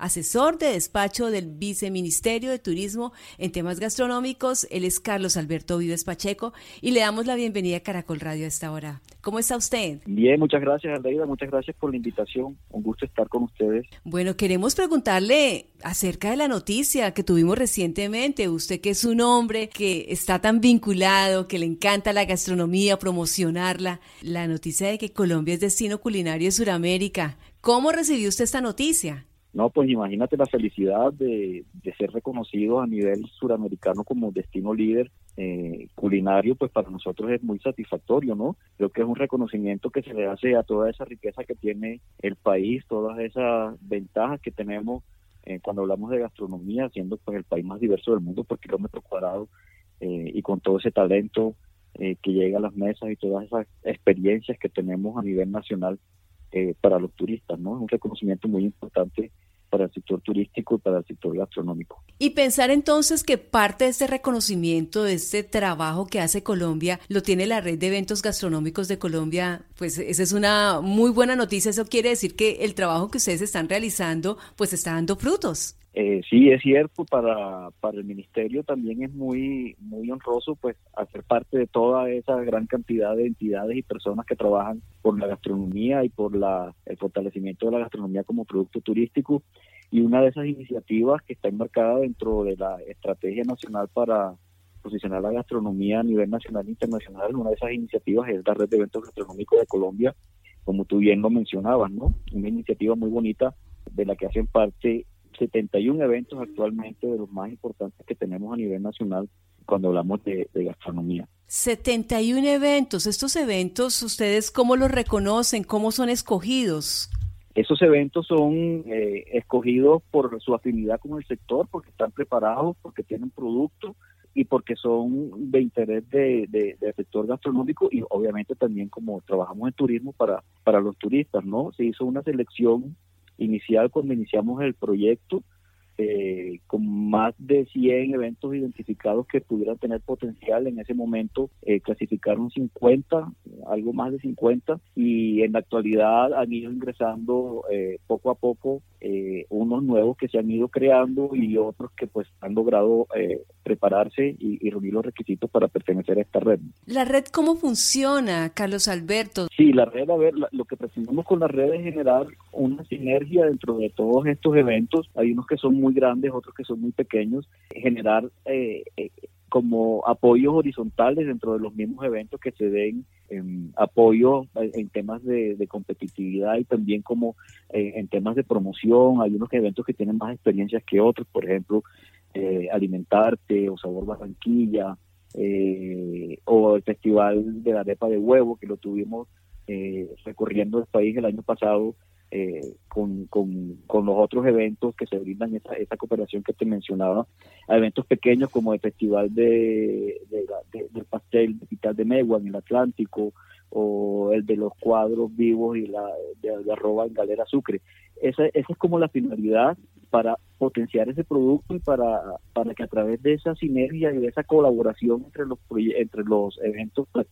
asesor de despacho del Viceministerio de Turismo en temas gastronómicos. Él es Carlos Alberto Vives Pacheco y le damos la bienvenida a Caracol Radio a esta hora. ¿Cómo está usted? Bien, muchas gracias, Aleida. Muchas gracias por la invitación. Un gusto estar con ustedes. Bueno, queremos preguntarle acerca de la noticia que tuvimos recientemente. Usted que es un hombre que está tan vinculado, que le encanta la gastronomía, promocionarla. La noticia de que Colombia es destino culinario de Sudamérica. ¿Cómo recibió usted esta noticia? No, pues imagínate la felicidad de, ser reconocido a nivel suramericano como destino líder eh, culinario, pues para nosotros es muy satisfactorio, ¿no? Creo que es un reconocimiento que se le hace a toda esa riqueza que tiene el país, todas esas ventajas que tenemos eh, cuando hablamos de gastronomía, siendo pues el país más diverso del mundo por kilómetro cuadrado eh, y con todo ese talento que llega a las mesas y todas esas experiencias que tenemos a nivel nacional eh, para los turistas, ¿no? Un reconocimiento muy importante para el sector turístico y para el sector gastronómico. Y pensar entonces que parte de este reconocimiento, de este trabajo que hace Colombia, lo tiene la red de eventos gastronómicos de Colombia, pues esa es una muy buena noticia. Eso quiere decir que el trabajo que ustedes están realizando, pues está dando frutos. Eh, sí, es cierto, para, para el ministerio también es muy, muy honroso pues hacer parte de toda esa gran cantidad de entidades y personas que trabajan por la gastronomía y por la, el fortalecimiento de la gastronomía como producto turístico. Y una de esas iniciativas que está enmarcada dentro de la Estrategia Nacional para posicionar la gastronomía a nivel nacional e internacional, una de esas iniciativas es la Red de Eventos Gastronómicos de Colombia, como tú bien lo mencionabas, ¿no? Una iniciativa muy bonita de la que hacen parte 71 eventos actualmente de los más importantes que tenemos a nivel nacional cuando hablamos de, gastronomía. 71 eventos. Estos eventos, ¿ustedes cómo los reconocen? ¿Cómo son escogidos? Esos eventos son eh, escogidos por su afinidad con el sector, porque están preparados, porque tienen producto y porque son de interés del de, sector gastronómico y obviamente también como trabajamos en turismo para, para los turistas, ¿no? Se hizo una selección inicial cuando iniciamos el proyecto, eh, con más de 100 eventos identificados que pudieran tener potencial. En ese momento eh, clasificaron 50, algo más de 50, y en la actualidad han ido ingresando eh, poco a poco eh, unos nuevos que se han ido creando y otros que pues han logrado eh, prepararse y, reunir los requisitos para pertenecer a esta red. ¿La red cómo funciona, Carlos Alberto? Sí, la red, a ver, lo que pretendemos con la red es generar una sinergia dentro de todos estos eventos. Hay unos que son muy grandes, otros que son muy pequeños. Generar eh, como apoyos horizontales dentro de los mismos eventos que se den en apoyo en temas de, competitividad y también como eh, en temas de promoción. Hay unos eventos que tienen más experiencias que otros, por ejemplo, eh, Alimentarte o Sabor Barranquilla eh, o el Festival de la Arepa de Huevo que lo tuvimos recorriendo el país el año pasado eh, con, con, los otros eventos que se brindan esa, esa cooperación que te mencionaba, a eventos pequeños como el Festival de, del Pastel de Pital de Megua en el Atlántico o el de los cuadros vivos y la de, arroba en Galera Sucre. Esa, esa es como la finalidad para potenciar ese producto y para, para que a través de esa sinergia y de esa colaboración entre los entre los eventos pues,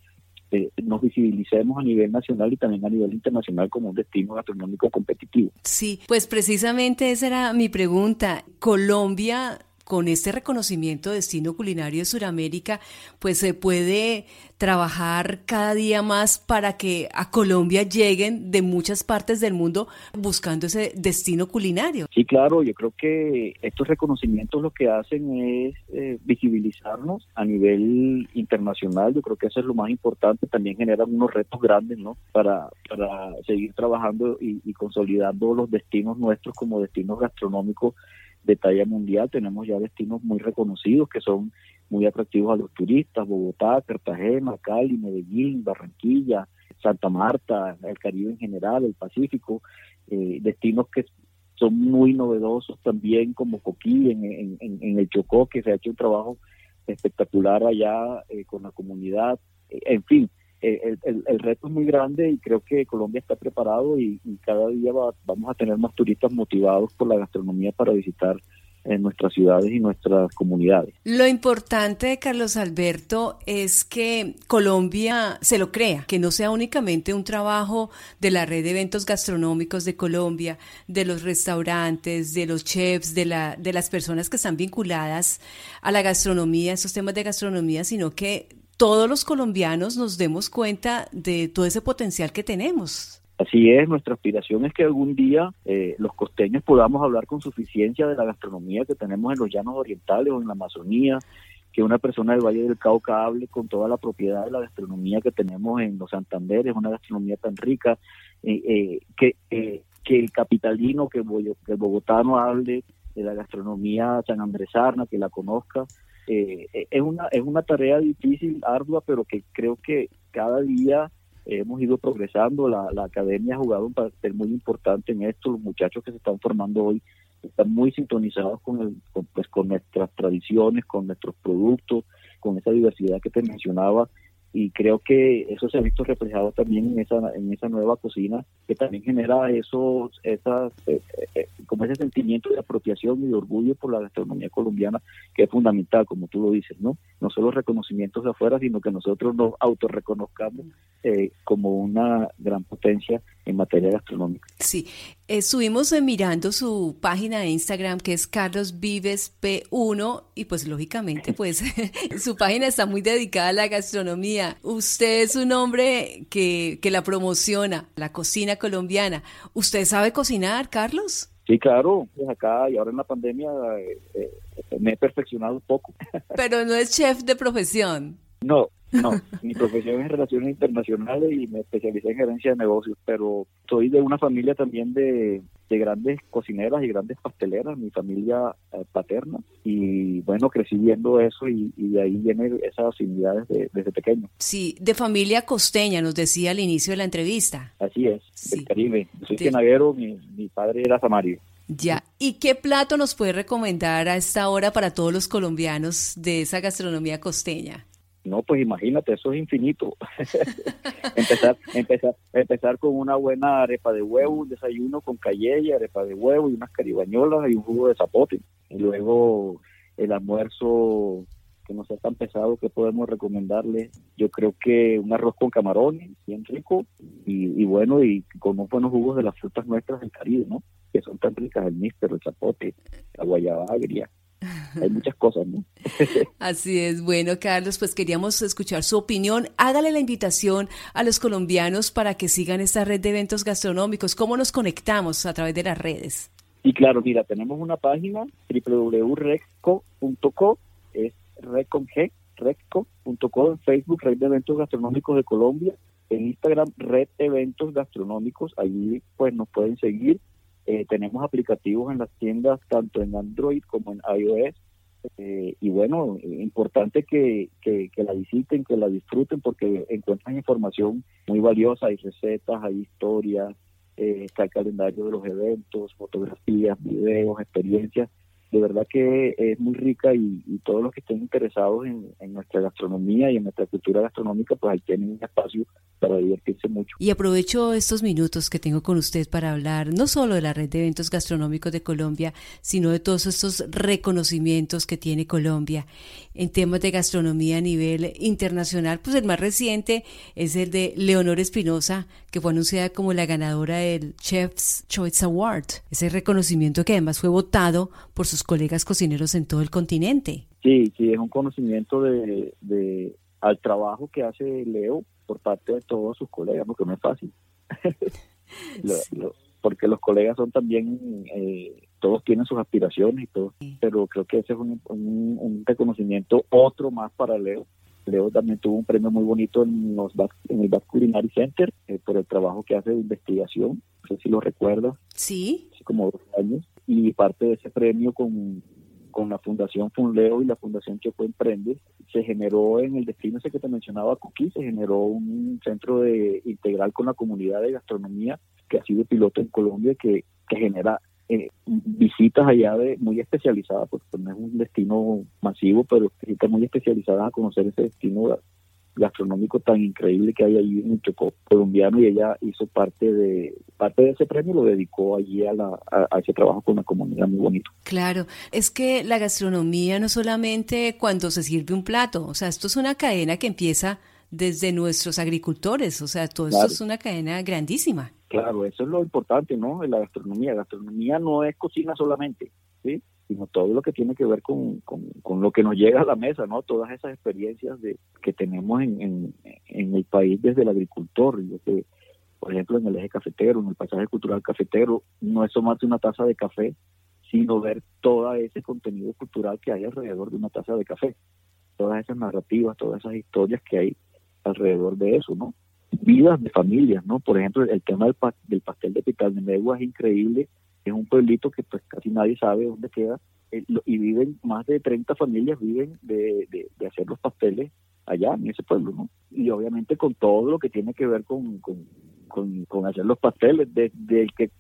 eh, nos visibilicemos a nivel nacional y también a nivel internacional como un destino gastronómico competitivo. Sí, pues precisamente esa era mi pregunta. Colombia con este reconocimiento de destino culinario de Sudamérica, pues se puede trabajar cada día más para que a Colombia lleguen de muchas partes del mundo buscando ese destino culinario. Sí, claro, yo creo que estos reconocimientos lo que hacen es eh, visibilizarnos a nivel internacional, yo creo que eso es lo más importante, también generan unos retos grandes, ¿no? Para, para seguir trabajando y, y consolidando los destinos nuestros como destinos gastronómicos de talla mundial. Tenemos ya destinos muy reconocidos que son muy atractivos a los turistas, Bogotá, Cartagena, Cali, Medellín, Barranquilla, Santa Marta, el Caribe en general, el Pacífico, eh, destinos que son muy novedosos también como Coquí en, en, el Chocó, que se ha hecho un trabajo espectacular allá eh, con la comunidad, eh, en fin, el, el, reto es muy grande y creo que Colombia está preparado y, cada día vamos a tener más turistas motivados por la gastronomía para visitar en nuestras ciudades y nuestras comunidades. Lo importante, Carlos Alberto, es que Colombia se lo crea, que no sea únicamente un trabajo de la red de eventos gastronómicos de Colombia, de los restaurantes, de los chefs, de, la, de las personas que están vinculadas a la gastronomía, esos temas de gastronomía, sino que todos los colombianos nos demos cuenta de todo ese potencial que tenemos. Así es, nuestra aspiración es que algún día eh, los costeños podamos hablar con suficiencia de la gastronomía que tenemos en los llanos orientales o en la Amazonía, que una persona del Valle del Cauca hable con toda la propiedad de la gastronomía que tenemos en los Santanderes, una gastronomía tan rica, eh, eh, que, que el capitalino, que, el bogotano hable de la gastronomía sanandresarna, que la conozca. Es, una, es una tarea difícil, ardua, pero que creo que cada día hemos ido progresando, la, academia ha jugado un papel muy importante en esto, los muchachos que se están formando hoy están muy sintonizados con, el, pues, con nuestras tradiciones, con nuestros productos, con esa diversidad que te mencionaba y creo que eso se ha visto reflejado también en esa en esa nueva cocina que también genera esos esas eh, eh, como ese sentimiento de apropiación y de orgullo por la gastronomía colombiana que es fundamental como tú lo dices no no solo reconocimientos de afuera sino que nosotros nos autorreconozcamos eh, como una gran potencia en materia gastronómica. Sí. Estuvimos mirando su página de Instagram que es Carlos Vives P1 y pues lógicamente pues su página está muy dedicada a la gastronomía Usted es un hombre que, que la promociona, la cocina colombiana. ¿Usted sabe cocinar, Carlos? Sí, claro, pues acá y ahora en la pandemia eh, eh, me he perfeccionado un poco. Pero no es chef de profesión. No, no, mi profesión es relaciones internacionales y me especialicé en gerencia de negocios, pero soy de una familia también de, grandes cocineras y grandes pasteleras, mi familia eh, paterna, y bueno, crecí viendo eso y, de ahí viene esas afinidades desde pequeño. Sí, de familia costeña, nos decía al inicio de la entrevista. Así es, del Caribe. Soy de... mi, mi padre era samario. Ya, ¿y qué plato nos puede recomendar a esta hora para todos los colombianos de esa gastronomía costeña? No, pues imagínate, eso es infinito. empezar, empezar, empezar con una buena arepa de huevo, un desayuno con cayella, arepa de huevo y unas caribañolas y un jugo de zapote. Y luego el almuerzo que no sea tan pesado que podemos recomendarle. Yo creo que un arroz con camarones, bien rico y, bueno, y con unos buenos jugos de las frutas nuestras del Caribe, ¿no? Que son tan ricas, el níspero, el zapote, la guayaba agria, hay muchas cosas, ¿no? Así es. Bueno, Carlos, pues queríamos escuchar su opinión. Hágale la invitación a los colombianos para que sigan esta red de eventos gastronómicos. ¿Cómo nos conectamos a través de las redes? Y claro, mira, tenemos una página www.recco.co, es recomg, recco.co en Facebook, Red de Eventos Gastronómicos de Colombia, en Instagram, Red Eventos Gastronómicos, allí pues nos pueden seguir eh, tenemos aplicativos en las tiendas tanto en Android como en iOS. Eh, y bueno, importante que, que, la visiten, que la disfruten porque encuentran información muy valiosa, hay recetas, hay historias, eh, está el calendario de los eventos, fotografías, videos, experiencias de verdad que es muy rica y, todos los que estén interesados en, nuestra gastronomía y en nuestra cultura gastronómica, pues ahí tienen un espacio para divertirse mucho. Y aprovecho estos minutos que tengo con usted para hablar no solo de la red de eventos gastronómicos de Colombia, sino de todos estos reconocimientos que tiene Colombia en temas de gastronomía a nivel internacional. Pues el más reciente es el de Leonor Espinosa, que fue anunciada como la ganadora del Chef's Choice Award. Ese reconocimiento que además fue votado por sus colegas cocineros en todo el continente. Sí, sí, es un conocimiento de, de al trabajo que hace Leo por parte de todos sus colegas, porque no es fácil. porque los colegas son también, eh, todos tienen sus aspiraciones y todo, pero creo que ese es un, un, reconocimiento otro más para Leo. Leo también tuvo un premio muy bonito en, los en el Back Culinary Center eh, por el trabajo que hace de investigación, no sé si lo recuerdas. Sí. Hace como dos años y parte de ese premio con, con la Fundación Funleo y la Fundación Choco Emprende, se generó en el destino ese que te mencionaba, Coquí, se generó un centro de integral con la comunidad de gastronomía que ha sido piloto en Colombia, que, que genera eh, visitas allá de muy especializadas, porque no es un destino masivo, pero visitas muy especializadas a conocer ese destino gastronómico tan increíble que hay allí en el Chocó colombiano y ella hizo parte de parte de ese premio lo dedicó allí a, la, a, ese trabajo con la comunidad muy bonito. Claro, es que la gastronomía no solamente cuando se sirve un plato, o sea, esto es una cadena que empieza desde nuestros agricultores, o sea, todo esto es una cadena grandísima. Claro, eso es lo importante, ¿no? En la gastronomía. La gastronomía no es cocina solamente, ¿sí? sino todo lo que tiene que ver con, con, lo que nos llega a la mesa, ¿no? Todas esas experiencias de, que tenemos en, en, el país desde el agricultor, por ejemplo, en el eje cafetero, en el pasaje cultural cafetero, no es tomarse una taza de café, sino ver todo ese contenido cultural que hay alrededor de una taza de café, todas esas narrativas, todas esas historias que hay alrededor de eso, ¿no? Vidas de familias, ¿no? Por ejemplo, el tema del, del pastel de Pital de Megua es increíble es un pueblito que pues casi nadie sabe dónde queda eh, y viven más de 30 familias viven de, hacer los pasteles allá en ese pueblo, ¿no? Y obviamente con todo lo que tiene que ver con, con, hacer los pasteles, desde el que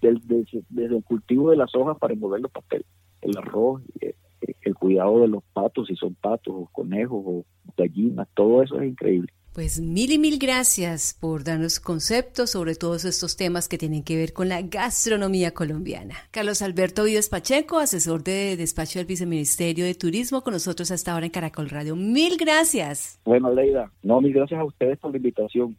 desde, el cultivo de las hojas para envolver los pasteles, el arroz, eh, eh, el cuidado de los patos, si son patos o conejos o gallinas, todo eso es increíble. Pues mil y mil gracias por darnos conceptos sobre todos estos temas que tienen que ver con la gastronomía colombiana. Carlos Alberto Vives Pacheco, asesor de despacho del Viceministerio de Turismo, con nosotros hasta ahora en Caracol Radio. Mil gracias. Bueno, Leida, no, mil gracias a ustedes por la invitación.